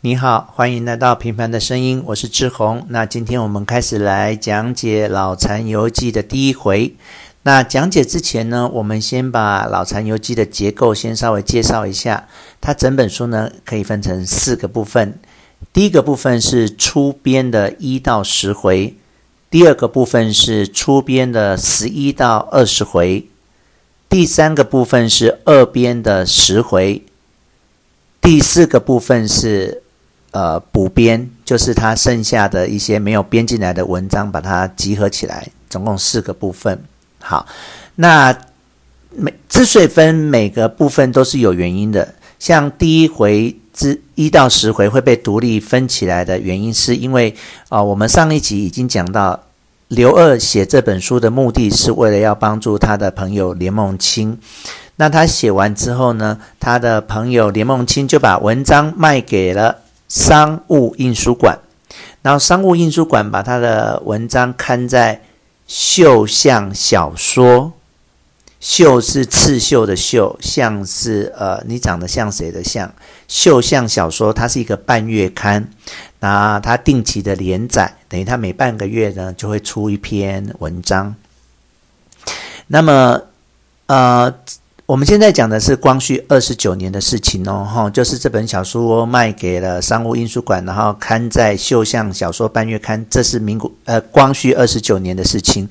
你好，欢迎来到平凡的声音，我是志宏。那今天我们开始来讲解《老残游记》的第一回。那讲解之前呢，我们先把《老残游记》的结构先稍微介绍一下。它整本书呢可以分成四个部分。第一个部分是初编的一到十回，第二个部分是初编的十一到二十回，第三个部分是二编的十回，第四个部分是。呃，补编就是他剩下的一些没有编进来的文章，把它集合起来，总共四个部分。好，那每之所以分每个部分都是有原因的。像第一回之一到十回会被独立分起来的原因，是因为啊、我们上一集已经讲到，刘二写这本书的目的是为了要帮助他的朋友连梦清。那他写完之后呢，他的朋友连梦清就把文章卖给了。商务印书馆，然后商务印书馆把他的文章刊在《绣像小说》，绣是刺绣的绣，像是呃你长得像谁的像。绣像小说它是一个半月刊，那它定期的连载，等于它每半个月呢就会出一篇文章。那么呃。我们现在讲的是光绪二十九年的事情哦，哈，就是这本小说卖给了商务印书馆，然后刊在《绣像小说半月刊》，这是民国呃光绪二十九年的事情。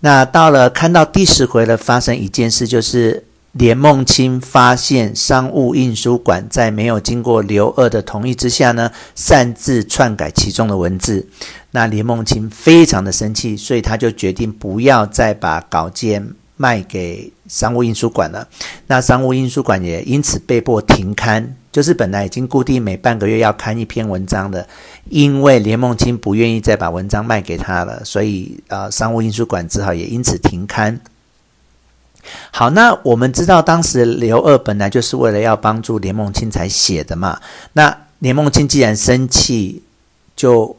那到了看到第十回了，发生一件事，就是连梦清发现商务印书馆在没有经过刘二的同意之下呢，擅自篡改其中的文字。那连梦清非常的生气，所以他就决定不要再把稿件。卖给商务印书馆了，那商务印书馆也因此被迫停刊，就是本来已经固定每半个月要刊一篇文章的，因为连梦清不愿意再把文章卖给他了，所以呃，商务印书馆只好也因此停刊。好，那我们知道当时刘二本来就是为了要帮助连梦清才写的嘛，那连梦清既然生气，就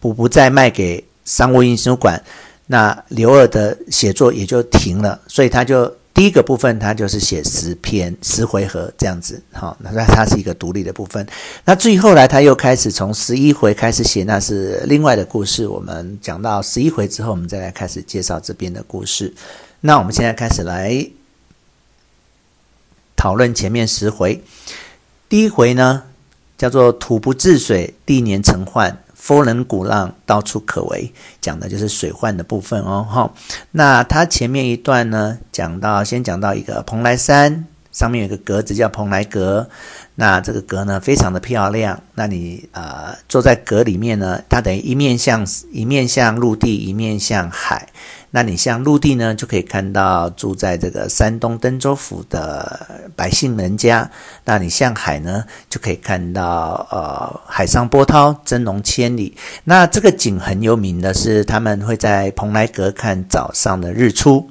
不不再卖给商务印书馆。那刘二的写作也就停了，所以他就第一个部分他就是写十篇十回合这样子，好，那他是一个独立的部分。那至于后来他又开始从十一回开始写，那是另外的故事。我们讲到十一回之后，我们再来开始介绍这边的故事。那我们现在开始来讨论前面十回。第一回呢，叫做“土不治水，地年成患”。风能鼓浪，到处可为，讲的就是水患的部分哦。哈，那它前面一段呢，讲到先讲到一个蓬莱山上面有一个阁子叫蓬莱阁，那这个阁呢非常的漂亮。那你啊坐在阁里面呢，它等于一面向一面向陆地，一面向海。那你像陆地呢，就可以看到住在这个山东登州府的百姓人家；那你像海呢，就可以看到呃海上波涛，峥嵘千里。那这个景很有名的是，他们会在蓬莱阁看早上的日出，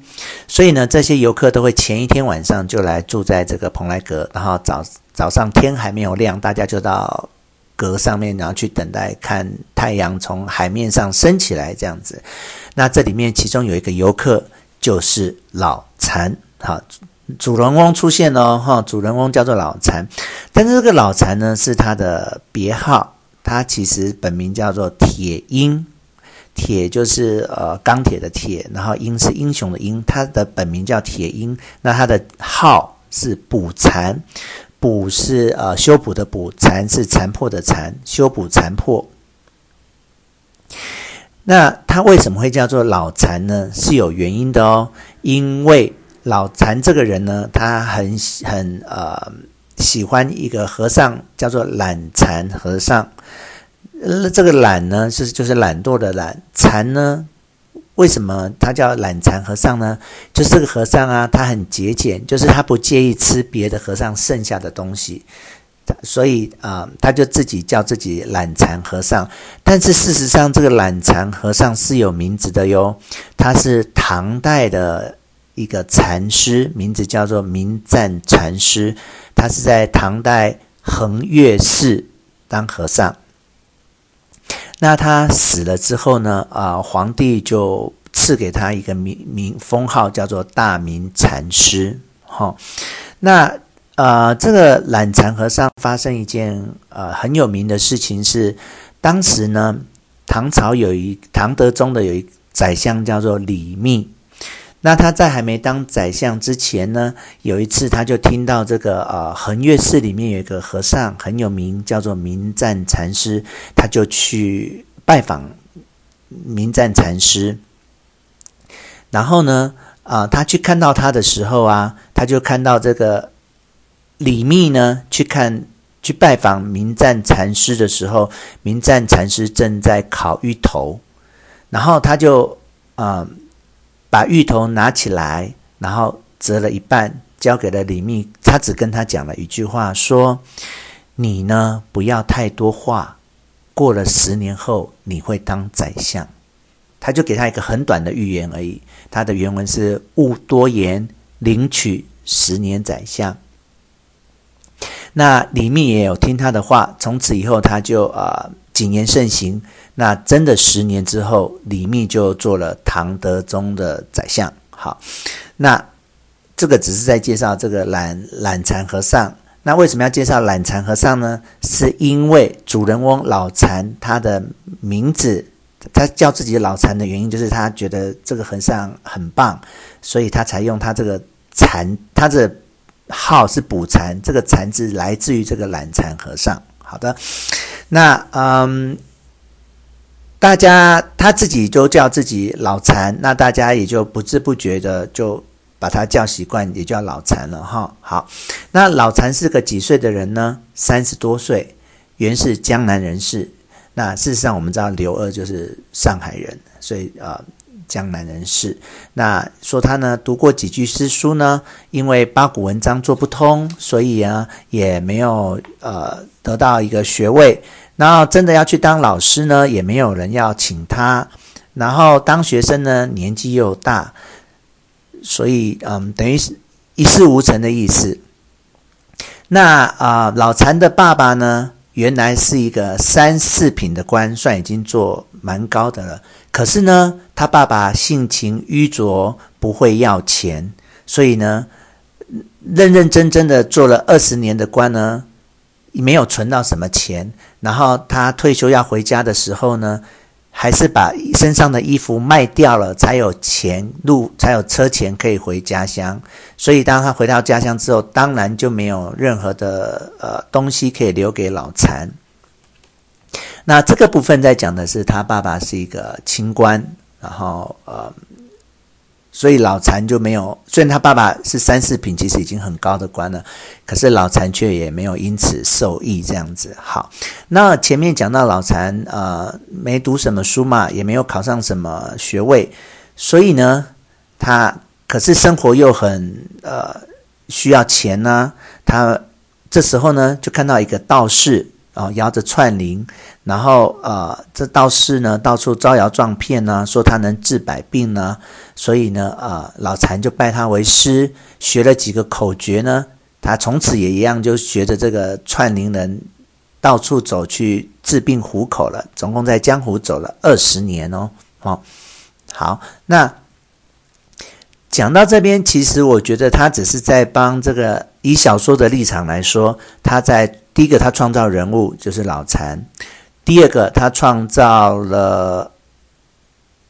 所以呢，这些游客都会前一天晚上就来住在这个蓬莱阁，然后早早上天还没有亮，大家就到。阁上面，然后去等待看太阳从海面上升起来，这样子。那这里面其中有一个游客，就是老残。好，主人翁出现了哈，主人翁叫做老残，但是这个老残呢是他的别号，他其实本名叫做铁鹰，铁就是呃钢铁的铁，然后英是英雄的英，他的本名叫铁鹰，那他的号是补残。补是呃修补的补，残是残破的残，修补残破。那他为什么会叫做老残呢？是有原因的哦。因为老残这个人呢，他很很呃喜欢一个和尚，叫做懒禅和尚。呃，这个懒呢是就是懒惰的懒，禅呢。为什么他叫懒禅和尚呢？就是这个和尚啊，他很节俭，就是他不介意吃别的和尚剩下的东西，所以啊、他就自己叫自己懒禅和尚。但是事实上，这个懒禅和尚是有名字的哟，他是唐代的一个禅师，名字叫做明赞禅师，他是在唐代横岳寺当和尚。那他死了之后呢？啊、皇帝就赐给他一个名名封号，叫做大明禅师。哈、哦，那呃，这个懒禅和尚发生一件呃很有名的事情是，当时呢，唐朝有一唐德宗的有一宰相叫做李密。那他在还没当宰相之前呢，有一次他就听到这个呃横岳寺里面有一个和尚很有名，叫做明赞禅师，他就去拜访明赞禅师。然后呢，啊、他去看到他的时候啊，他就看到这个李密呢去看去拜访明赞禅师的时候，明赞禅师正在烤芋头，然后他就啊。呃把芋头拿起来，然后折了一半，交给了李密。他只跟他讲了一句话，说：“你呢，不要太多话。过了十年后，你会当宰相。”他就给他一个很短的预言而已。他的原文是：“勿多言，领取十年宰相。”那李密也有听他的话，从此以后他就啊。呃谨言慎行。那真的十年之后，李密就做了唐德宗的宰相。好，那这个只是在介绍这个懒懒禅和尚。那为什么要介绍懒禅和尚呢？是因为主人翁老禅他的名字，他叫自己老禅的原因，就是他觉得这个和尚很棒，所以他才用他这个禅，他的号是补禅，这个禅字来自于这个懒禅和尚。好的。那嗯，大家他自己就叫自己老禅，那大家也就不知不觉的就把他叫习惯，也叫老禅了哈。好，那老禅是个几岁的人呢？三十多岁，原是江南人士。那事实上我们知道刘二就是上海人，所以呃江南人士。那说他呢读过几句诗书呢，因为八股文章做不通，所以啊也没有呃得到一个学位。然后真的要去当老师呢，也没有人要请他。然后当学生呢，年纪又大，所以嗯，等于是一事无成的意思。那啊、老禅的爸爸呢，原来是一个三四品的官，算已经做蛮高的了。可是呢，他爸爸性情迂拙，不会要钱，所以呢，认认真真的做了二十年的官呢。没有存到什么钱，然后他退休要回家的时候呢，还是把身上的衣服卖掉了，才有钱路，才有车钱可以回家乡。所以当他回到家乡之后，当然就没有任何的呃东西可以留给老残。那这个部分在讲的是他爸爸是一个清官，然后呃。所以老禅就没有，虽然他爸爸是三四品，其实已经很高的官了，可是老禅却也没有因此受益这样子。好，那前面讲到老禅呃没读什么书嘛，也没有考上什么学位，所以呢，他可是生活又很呃需要钱呢、他这时候呢就看到一个道士。啊，摇着串铃，然后呃，这道士呢到处招摇撞骗呢，说他能治百病呢，所以呢，呃，老禅就拜他为师，学了几个口诀呢，他从此也一样就学着这个串铃人到处走去治病糊口了，总共在江湖走了二十年哦。好，好，那讲到这边，其实我觉得他只是在帮这个以小说的立场来说，他在。第一个，他创造人物就是老残；第二个，他创造了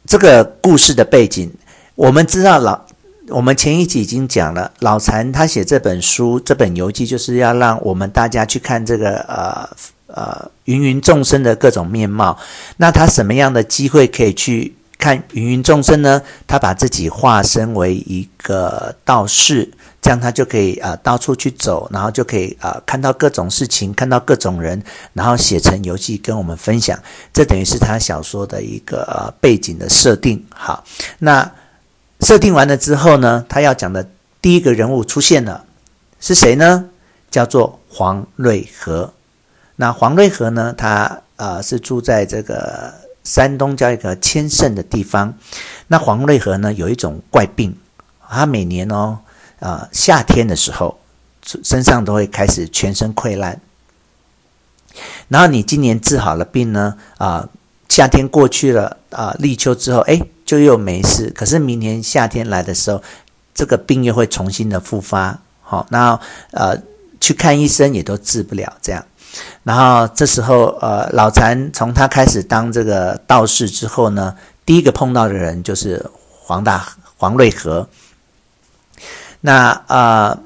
这个故事的背景。我们知道老，我们前一集已经讲了，老残他写这本书、这本游记，就是要让我们大家去看这个呃呃芸芸众生的各种面貌。那他什么样的机会可以去看芸芸众生呢？他把自己化身为一个道士。这样他就可以啊、到处去走，然后就可以啊、看到各种事情，看到各种人，然后写成游记跟我们分享。这等于是他小说的一个、背景的设定。好，那设定完了之后呢，他要讲的第一个人物出现了，是谁呢？叫做黄瑞和。那黄瑞和呢，他啊、呃、是住在这个山东叫一个千盛的地方。那黄瑞和呢有一种怪病，他每年哦。啊、夏天的时候，身上都会开始全身溃烂。然后你今年治好了病呢，啊、夏天过去了，啊、立秋之后，哎，就又没事。可是明年夏天来的时候，这个病又会重新的复发。好，那呃，去看医生也都治不了这样。然后这时候，呃，老禅从他开始当这个道士之后呢，第一个碰到的人就是黄大黄瑞和。那呃，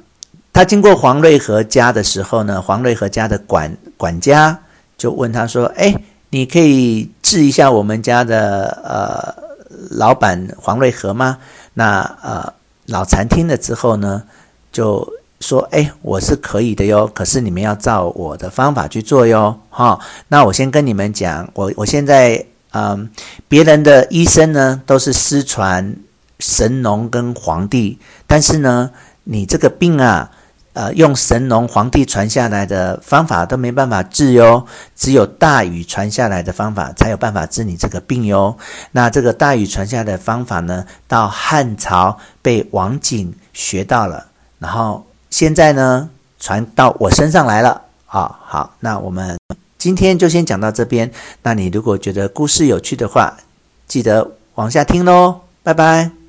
他经过黄瑞和家的时候呢，黄瑞和家的管管家就问他说：“哎，你可以治一下我们家的呃老板黄瑞和吗？”那呃，老禅听了之后呢，就。说，哎，我是可以的哟，可是你们要照我的方法去做哟，哈、那我先跟你们讲，我我现在，嗯，别人的医生呢都是失传神农跟黄帝，但是呢，你这个病啊，呃，用神农黄帝传下来的方法都没办法治哟，只有大禹传下来的方法才有办法治你这个病哟。那这个大禹传下来的方法呢，到汉朝被王景学到了，然后。现在呢，传到我身上来了啊、好，那我们今天就先讲到这边。那你如果觉得故事有趣的话，记得往下听喽。拜拜。